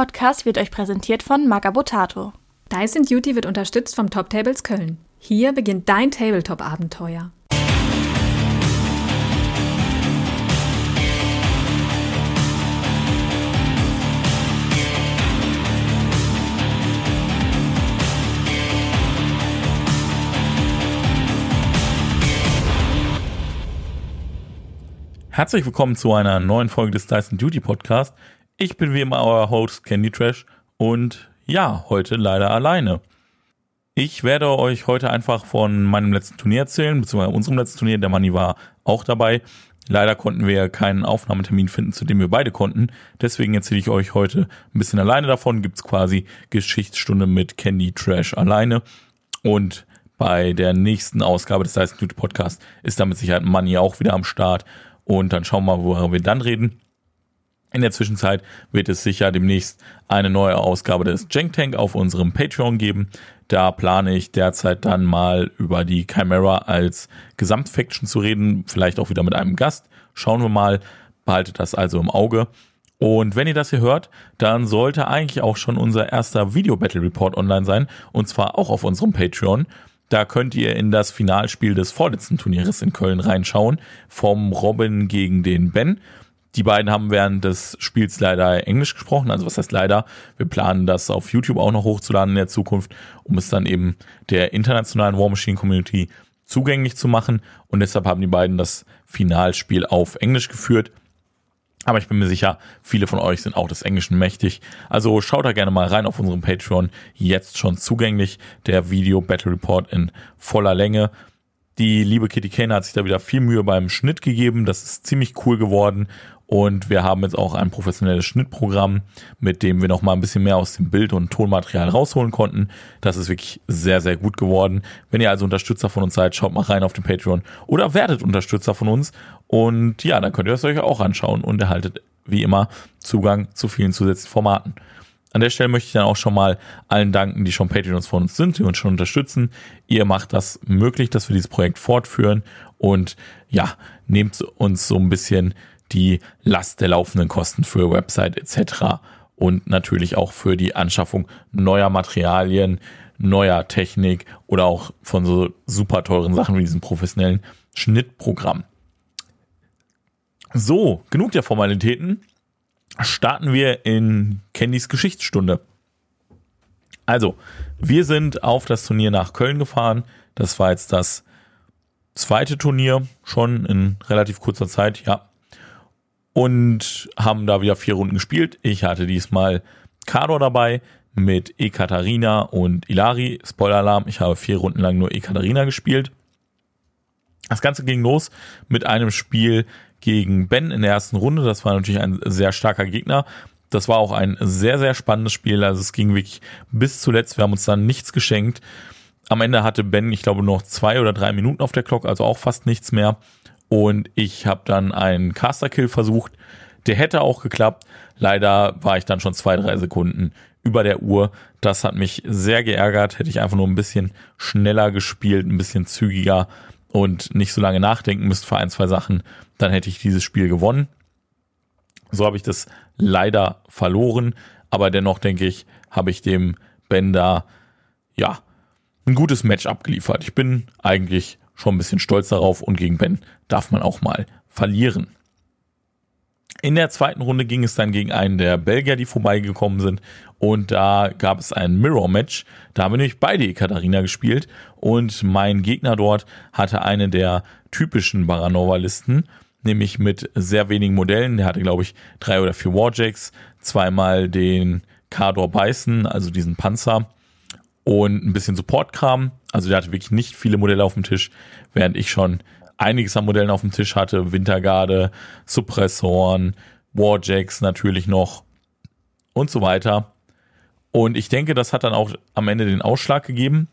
Dieser Podcast wird euch präsentiert von Magabotato. Dyson Duty wird unterstützt vom Top Tables Köln. Hier beginnt dein Tabletop-Abenteuer. Herzlich willkommen zu einer neuen Folge des Dyson Duty Podcast. Ich bin wie immer euer Host Candy Trash und ja, heute leider alleine. Ich werde euch heute einfach von meinem letzten Turnier erzählen, beziehungsweise unserem letzten Turnier. Der Manni war auch dabei. Leider konnten wir keinen Aufnahmetermin finden, zu dem wir beide konnten. Deswegen erzähle ich euch heute ein bisschen alleine davon. Gibt's quasi Geschichtsstunde mit Candy Trash alleine. Und bei der nächsten Ausgabe des Dyson Duty Podcast ist damit Sicherheit Manni auch wieder am Start. Und dann schauen wir mal, worüber wir dann reden. In der Zwischenzeit wird es sicher demnächst eine neue Ausgabe des Jank Tank auf unserem Patreon geben. Da plane ich derzeit dann mal über die Chimera als Gesamtfaction zu reden, vielleicht auch wieder mit einem Gast. Schauen wir mal, behaltet das also im Auge. Und wenn ihr das hier hört, dann sollte eigentlich auch schon unser erster Video Battle Report online sein und zwar auch auf unserem Patreon. Da könnt ihr in das Finalspiel des vorletzten Turnieres in Köln reinschauen, vom Robin gegen den Ben. Die beiden haben während des Spiels leider Englisch gesprochen. Also was heißt leider? Wir planen das auf YouTube auch noch hochzuladen in der Zukunft, um es dann eben der internationalen War Machine Community zugänglich zu machen. Und deshalb haben die beiden das Finalspiel auf Englisch geführt. Aber ich bin mir sicher, viele von euch sind auch des Englischen mächtig. Also schaut da gerne mal rein auf unserem Patreon. Jetzt schon zugänglich. Der Video Battle Report in voller Länge. Die liebe Kitty Kane hat sich da wieder viel Mühe beim Schnitt gegeben. Das ist ziemlich cool geworden. Und wir haben jetzt auch ein professionelles Schnittprogramm, mit dem wir noch mal ein bisschen mehr aus dem Bild- und Tonmaterial rausholen konnten. Das ist wirklich sehr, sehr gut geworden. Wenn ihr also Unterstützer von uns seid, schaut mal rein auf den Patreon oder werdet Unterstützer von uns. Und ja, dann könnt ihr das euch auch anschauen und erhaltet wie immer Zugang zu vielen zusätzlichen Formaten. An der Stelle möchte ich dann auch schon mal allen danken, die schon Patreons von uns sind, die uns schon unterstützen. Ihr macht das möglich, dass wir dieses Projekt fortführen und ja, nehmt uns so ein bisschen die Last der laufenden Kosten für Website etc. und natürlich auch für die Anschaffung neuer Materialien, neuer Technik oder auch von so super teuren Sachen wie diesem professionellen Schnittprogramm. So, genug der Formalitäten. Starten wir in Candys Geschichtsstunde. Also, wir sind auf das Turnier nach Köln gefahren. Das war jetzt das zweite Turnier schon in relativ kurzer Zeit, ja und haben da wieder vier Runden gespielt. Ich hatte diesmal Kador dabei mit Ekaterina und Ilari. Spoiler-Alarm, ich habe vier Runden lang nur Ekaterina gespielt. Das Ganze ging los mit einem Spiel gegen Ben in der ersten Runde. Das war natürlich ein sehr starker Gegner. Das war auch ein sehr, sehr spannendes Spiel. Also es ging wirklich bis zuletzt. Wir haben uns dann nichts geschenkt. Am Ende hatte Ben, ich glaube, noch zwei oder drei Minuten auf der Clock, also auch fast nichts mehr. Und ich habe dann einen Caster-Kill versucht. Der hätte auch geklappt. Leider war ich dann schon zwei, drei Sekunden über der Uhr. Das hat mich sehr geärgert. Hätte ich einfach nur ein bisschen schneller gespielt, ein bisschen zügiger und nicht so lange nachdenken müsst für ein, zwei Sachen, dann hätte ich dieses Spiel gewonnen. So habe ich das leider verloren. Aber dennoch denke ich, habe ich dem Bender ja ein gutes Match abgeliefert. Ich bin eigentlich schon ein bisschen stolz darauf und gegen Ben darf man auch mal verlieren. In der zweiten Runde ging es dann gegen einen der Belgier, die vorbeigekommen sind. Und da gab es ein Mirror-Match. Da haben wir nämlich beide Ekaterina gespielt. Und mein Gegner dort hatte eine der typischen Baranova-Listen. Nämlich mit sehr wenigen Modellen. Der hatte, glaube ich, drei oder vier Warjacks. Zweimal den Kador Bison, also diesen Panzer. Und ein bisschen Support-Kram. Also der hatte wirklich nicht viele Modelle auf dem Tisch. Während ich schon einiges an Modellen auf dem Tisch hatte. Wintergarde, Suppressoren, Warjacks natürlich noch und so weiter. Und ich denke, das hat dann auch am Ende den Ausschlag gegeben.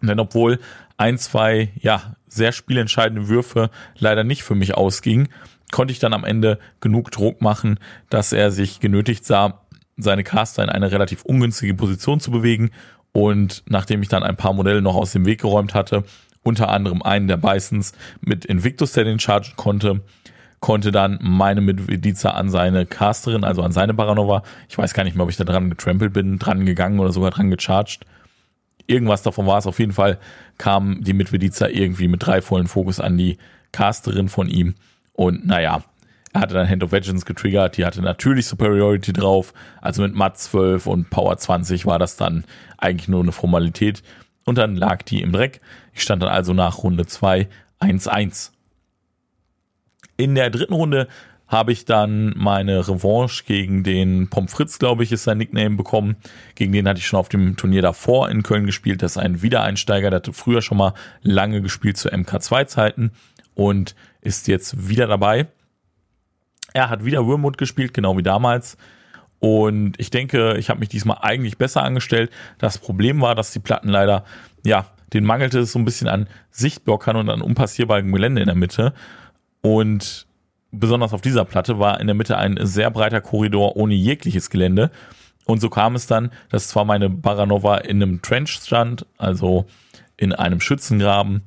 Denn obwohl ein, zwei, ja, sehr spielentscheidende Würfe leider nicht für mich ausgingen, konnte ich dann am Ende genug Druck machen, dass er sich genötigt sah, seine Caster in eine relativ ungünstige Position zu bewegen. Und nachdem ich dann ein paar Modelle noch aus dem Weg geräumt hatte, unter anderem einen der Bisons mit Invictus, der den chargen konnte, konnte dann meine Medvedica an seine Casterin, also an seine Baranova, ich weiß gar nicht mehr, ob ich da dran getrampelt bin, dran gegangen oder sogar dran gecharged. Irgendwas davon war es. Auf jeden Fall kam die Medvedica irgendwie mit drei vollen Fokus an die Casterin von ihm. Und naja, er hatte dann Hand of Vengeance getriggert, die hatte natürlich Superiority drauf. Also mit Mat 12 und Power 20 war das dann eigentlich nur eine Formalität. Und dann lag die im Dreck. Ich stand dann also nach Runde 2 1-1. In der dritten Runde habe ich dann meine Revanche gegen den Pommes Fritz, glaube ich, ist sein Nickname bekommen. Gegen den hatte ich schon auf dem Turnier davor in Köln gespielt. Das ist ein Wiedereinsteiger, der hatte früher schon mal lange gespielt zu MK2-Zeiten und ist jetzt wieder dabei. Er hat wieder Wormwood gespielt, genau wie damals. Und ich denke, ich habe mich diesmal eigentlich besser angestellt. Das Problem war, dass die Platten leider, ja, den mangelte es so ein bisschen an Sichtblockern und an unpassierbarem Gelände in der Mitte. Und besonders auf dieser Platte war in der Mitte ein sehr breiter Korridor ohne jegliches Gelände. Und so kam es dann, dass zwar meine Baranova in einem Trench stand, also in einem Schützengraben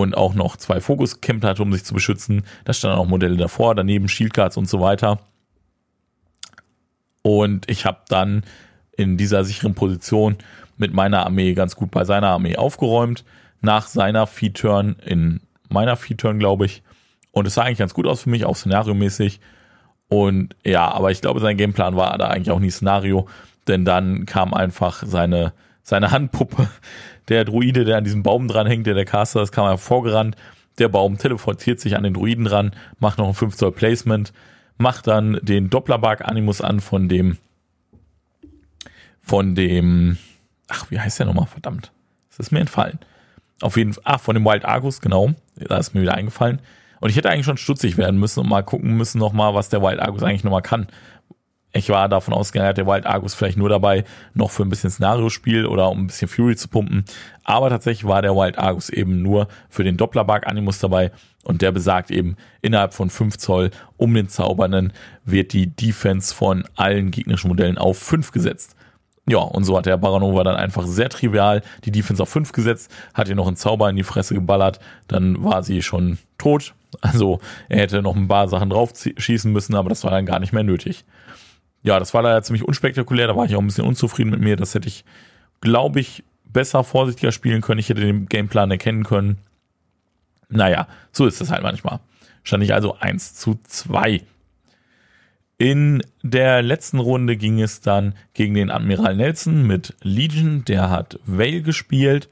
und auch noch zwei Fokuscamp hatte, um sich zu beschützen. Da standen auch Modelle davor, daneben Shieldcards und so weiter. Und ich habe dann in dieser sicheren Position mit meiner Armee ganz gut bei seiner Armee aufgeräumt. Nach seiner Feed-Turn in meiner Feed-Turn, glaube ich. Und es sah eigentlich ganz gut aus für mich, auch szenariomäßig. Und ja, aber ich glaube, sein Gameplan war da eigentlich auch nie Szenario, denn dann kam einfach seine, seine Handpuppe, der Druide, der an diesem Baum dran hängt, der der Caster ist, kam einfach vorgerannt. Der Baum teleportiert sich an den Druiden dran, macht noch ein 5 Zoll Placement, macht dann den Dopplerbug Animus an von dem, von dem, ach, wie heißt der nochmal, verdammt. Das ist mir entfallen. Auf jeden Fall, ach, von dem Wild Argus, genau. Da ist mir wieder eingefallen. Und ich hätte eigentlich schon stutzig werden müssen und mal gucken müssen nochmal, was der Wild Argus eigentlich nochmal kann. Ich war davon ausgegangen, hat der Wild Argus vielleicht nur dabei, noch für ein bisschen Szenariospiel oder um ein bisschen Fury zu pumpen. Aber tatsächlich war der Wild Argus eben nur für den Dopplerbug Animus dabei und der besagt eben, innerhalb von 5 Zoll um den Zaubernden wird die Defense von allen gegnerischen Modellen auf 5 gesetzt. Ja, und so hat der Baranova dann einfach sehr trivial die Defense auf 5 gesetzt, hat ihr noch einen Zauber in die Fresse geballert, dann war sie schon tot, also er hätte noch ein paar Sachen drauf schießen müssen, aber das war dann gar nicht mehr nötig. Ja, das war leider ziemlich unspektakulär, da war ich auch ein bisschen unzufrieden mit mir. Das hätte ich, glaube ich, besser vorsichtiger spielen können. Ich hätte den Gameplan erkennen können. Naja, so ist es halt manchmal. Stand ich also 1 zu 2. In der letzten Runde ging es dann gegen den Admiral Nelson mit Legion. Der hat Vale gespielt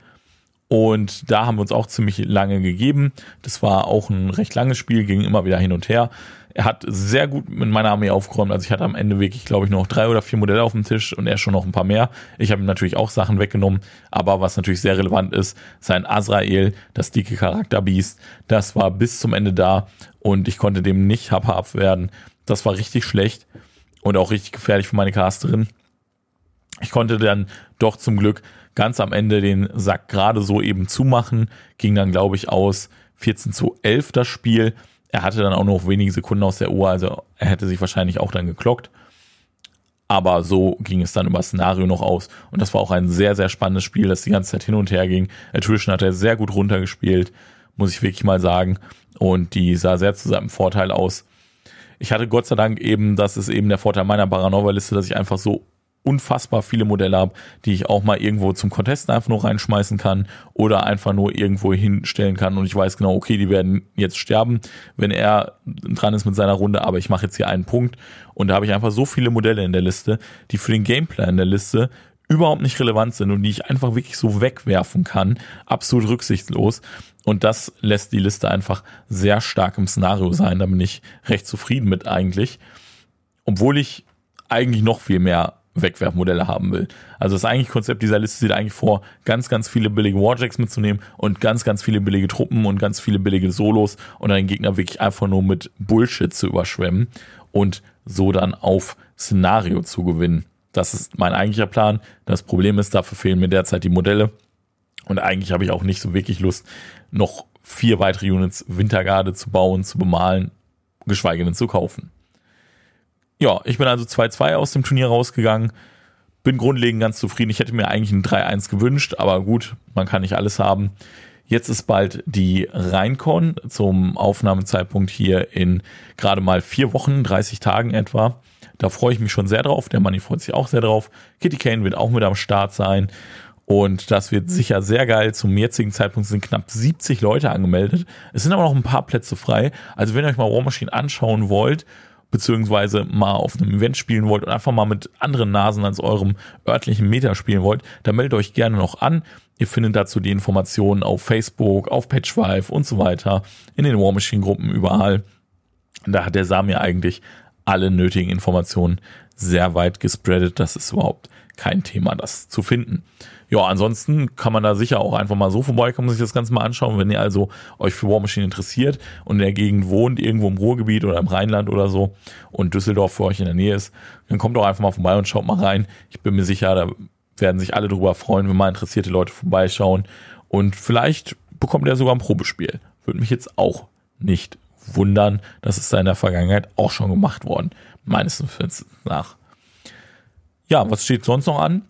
und da haben wir uns auch ziemlich lange gegeben. Das war auch ein recht langes Spiel, ging immer wieder hin und her. Er hat sehr gut mit meiner Armee aufgeräumt. Also ich hatte am Ende wirklich, glaube ich, noch drei oder vier Modelle auf dem Tisch und er schon noch ein paar mehr. Ich habe ihm natürlich auch Sachen weggenommen. Aber was natürlich sehr relevant ist, sein Azrael, das dicke Charakterbiest, das war bis zum Ende da und ich konnte dem nicht happer abwerden. Das war richtig schlecht und auch richtig gefährlich für meine Casterin. Ich konnte dann doch zum Glück ganz am Ende den Sack gerade so eben zumachen. Ging dann, glaube ich, aus 14 zu 11 das Spiel. Er hatte dann auch noch wenige Sekunden aus der Uhr, also er hätte sich wahrscheinlich auch dann geklockt. Aber so ging es dann über das Szenario noch aus. Und das war auch ein sehr, sehr spannendes Spiel, das die ganze Zeit hin und her ging. Attrition hat er sehr gut runtergespielt, muss ich wirklich mal sagen. Und die sah sehr zu seinem Vorteil aus. Ich hatte Gott sei Dank eben, das ist eben der Vorteil meiner Paranova-Liste, dass ich einfach so unfassbar viele Modelle habe, die ich auch mal irgendwo zum Contesten einfach nur reinschmeißen kann oder einfach nur irgendwo hinstellen kann und ich weiß genau, okay, die werden jetzt sterben, wenn er dran ist mit seiner Runde, aber ich mache jetzt hier einen Punkt und da habe ich einfach so viele Modelle in der Liste, die für den Gameplay in der Liste überhaupt nicht relevant sind und die ich einfach wirklich so wegwerfen kann, absolut rücksichtslos. Und das lässt die Liste einfach sehr stark im Szenario sein. Da bin ich recht zufrieden mit eigentlich. Obwohl ich eigentlich noch viel mehr Wegwerfmodelle haben will. Also das eigentliche Konzept dieser Liste sieht eigentlich vor, ganz, ganz viele billige Warjacks mitzunehmen und ganz, ganz viele billige Truppen und ganz viele billige Solos und den Gegner wirklich einfach nur mit Bullshit zu überschwemmen und so dann auf Szenario zu gewinnen. Das ist mein eigentlicher Plan. Das Problem ist, dafür fehlen mir derzeit die Modelle und eigentlich habe ich auch nicht so wirklich Lust, noch vier weitere Units Wintergarde zu bauen, zu bemalen, geschweige denn zu kaufen. Ja, ich bin also 2-2 aus dem Turnier rausgegangen. Bin grundlegend ganz zufrieden. Ich hätte mir eigentlich ein 3-1 gewünscht, aber gut, man kann nicht alles haben. Jetzt ist bald die Rheincon zum Aufnahmezeitpunkt hier in gerade mal vier Wochen, 30 Tagen etwa. Da freue ich mich schon sehr drauf. Der Money freut sich auch sehr drauf. Kitty Kane wird auch mit am Start sein. Und das wird sicher sehr geil. Zum jetzigen Zeitpunkt sind knapp 70 Leute angemeldet. Es sind aber noch ein paar Plätze frei. Also wenn ihr euch mal War Machine anschauen wollt, beziehungsweise mal auf einem Event spielen wollt und einfach mal mit anderen Nasen als eurem örtlichen Meta spielen wollt, dann meldet euch gerne noch an. Ihr findet dazu die Informationen auf Facebook, auf Patchwife und so weiter, in den War Machine Gruppen überall. Da hat der Sam ja eigentlich alle nötigen Informationen sehr weit gespreadet. Das ist überhaupt kein Thema, das zu finden. Ja, ansonsten kann man da sicher auch einfach mal so vorbeikommen, sich das Ganze mal anschauen. Wenn ihr also euch für War Machine interessiert und in der Gegend wohnt, irgendwo im Ruhrgebiet oder im Rheinland oder so und Düsseldorf für euch in der Nähe ist, dann kommt doch einfach mal vorbei und schaut mal rein. Ich bin mir sicher, da werden sich alle drüber freuen, wenn mal interessierte Leute vorbeischauen. Und vielleicht bekommt er sogar ein Probespiel. Würde mich jetzt auch nicht wundern. Das ist da in der Vergangenheit auch schon gemacht worden. Meines Wissens nach. Ja, was steht sonst noch an?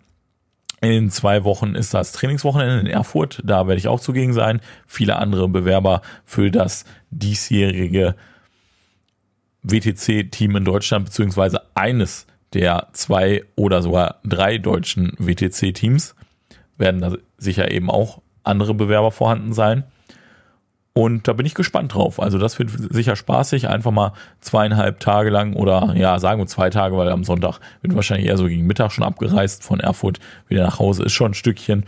In zwei Wochen ist das Trainingswochenende in Erfurt. Da werde ich auch zugegen sein. Viele andere Bewerber für das diesjährige WTC-Team in Deutschland, beziehungsweise eines der zwei oder sogar drei deutschen WTC-Teams werden da sicher eben auch andere Bewerber vorhanden sein. Und da bin ich gespannt drauf. Also das wird sicher spaßig, einfach mal zweieinhalb Tage lang oder ja, sagen wir zwei Tage, weil am Sonntag wird wahrscheinlich eher so gegen Mittag schon abgereist von Erfurt wieder nach Hause. Ist schon ein Stückchen.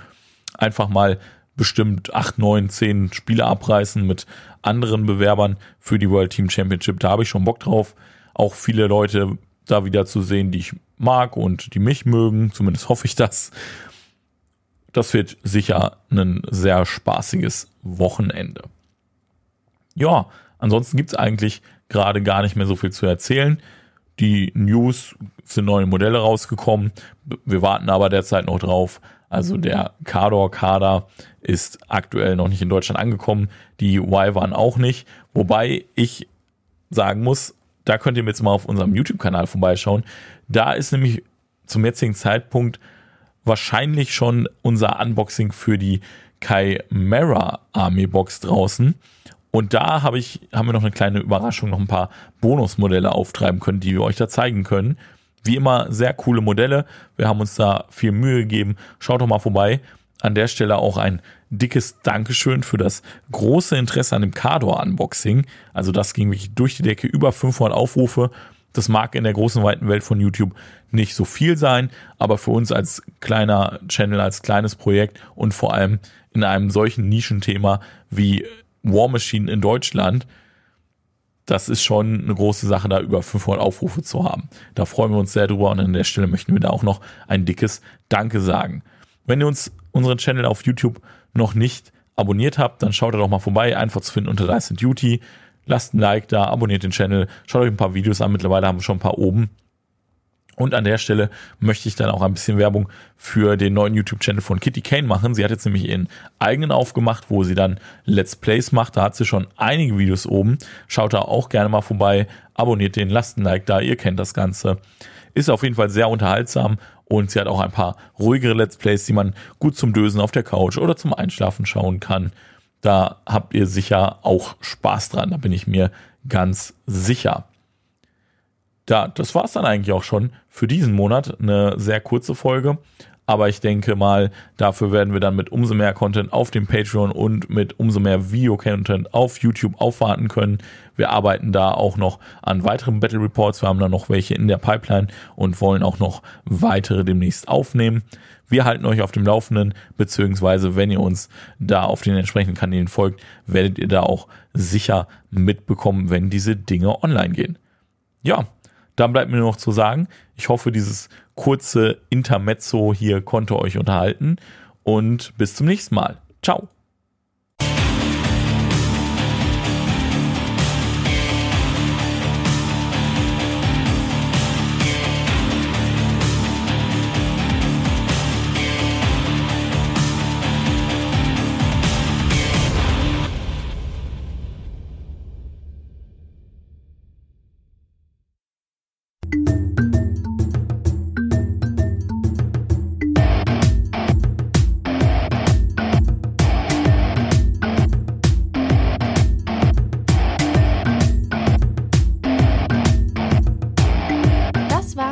Einfach mal bestimmt acht, neun, zehn Spiele abreißen mit anderen Bewerbern für die World Team Championship. Da habe ich schon Bock drauf. Auch viele Leute da wieder zu sehen, die ich mag und die mich mögen. Zumindest hoffe ich das. Das wird sicher ein sehr spaßiges Wochenende. Ja, ansonsten gibt's eigentlich gerade gar nicht mehr so viel zu erzählen. Die News sind neue Modelle rausgekommen. Wir warten aber derzeit noch drauf. Also der Cador-Kader ist aktuell noch nicht in Deutschland angekommen. Die Y waren auch nicht. Wobei ich sagen muss, da könnt ihr jetzt mal auf unserem YouTube-Kanal vorbeischauen. Da ist nämlich zum jetzigen Zeitpunkt wahrscheinlich schon unser Unboxing für die Chimera Army Box draußen. Und da habe ich, haben wir noch eine kleine Überraschung, noch ein paar Bonusmodelle auftreiben können, die wir euch da zeigen können. Wie immer sehr coole Modelle. Wir haben uns da viel Mühe gegeben. Schaut doch mal vorbei. An der Stelle auch ein dickes Dankeschön für das große Interesse an dem Cador-Unboxing. Also das ging wirklich durch die Decke, über 500 Aufrufe. Das mag in der großen, weiten Welt von YouTube nicht so viel sein, aber für uns als kleiner Channel, als kleines Projekt und vor allem in einem solchen Nischenthema wie War Machine in Deutschland, das ist schon eine große Sache, da über 500 Aufrufe zu haben. Da freuen wir uns sehr drüber und an der Stelle möchten wir da auch noch ein dickes Danke sagen. Wenn ihr uns unseren Channel auf YouTube noch nicht abonniert habt, dann schaut da doch mal vorbei. Einfach zu finden unter Dyson Duty. Lasst ein Like da, abonniert den Channel, schaut euch ein paar Videos an. Mittlerweile haben wir schon ein paar oben. Und an der Stelle möchte ich dann auch ein bisschen Werbung für den neuen YouTube-Channel von Kitty Kane machen. Sie hat jetzt nämlich ihren eigenen aufgemacht, wo sie dann Let's Plays macht. Da hat sie schon einige Videos oben. Schaut da auch gerne mal vorbei. Abonniert den, lasst ein Like da. Ihr kennt das Ganze. Ist auf jeden Fall sehr unterhaltsam und sie hat auch ein paar ruhigere Let's Plays, die man gut zum Dösen auf der Couch oder zum Einschlafen schauen kann. Da habt ihr sicher auch Spaß dran. Da bin ich mir ganz sicher ja, das war es dann eigentlich auch schon für diesen Monat. Eine sehr kurze Folge. Aber ich denke mal, dafür werden wir dann mit umso mehr Content auf dem Patreon und mit umso mehr Video-Content auf YouTube aufwarten können. Wir arbeiten da auch noch an weiteren Battle Reports. Wir haben da noch welche in der Pipeline und wollen auch noch weitere demnächst aufnehmen. Wir halten euch auf dem Laufenden, beziehungsweise wenn ihr uns da auf den entsprechenden Kanälen folgt, werdet ihr da auch sicher mitbekommen, wenn diese Dinge online gehen. Ja, dann bleibt mir nur noch zu sagen, ich hoffe, dieses kurze Intermezzo hier konnte euch unterhalten und bis zum nächsten Mal. Ciao.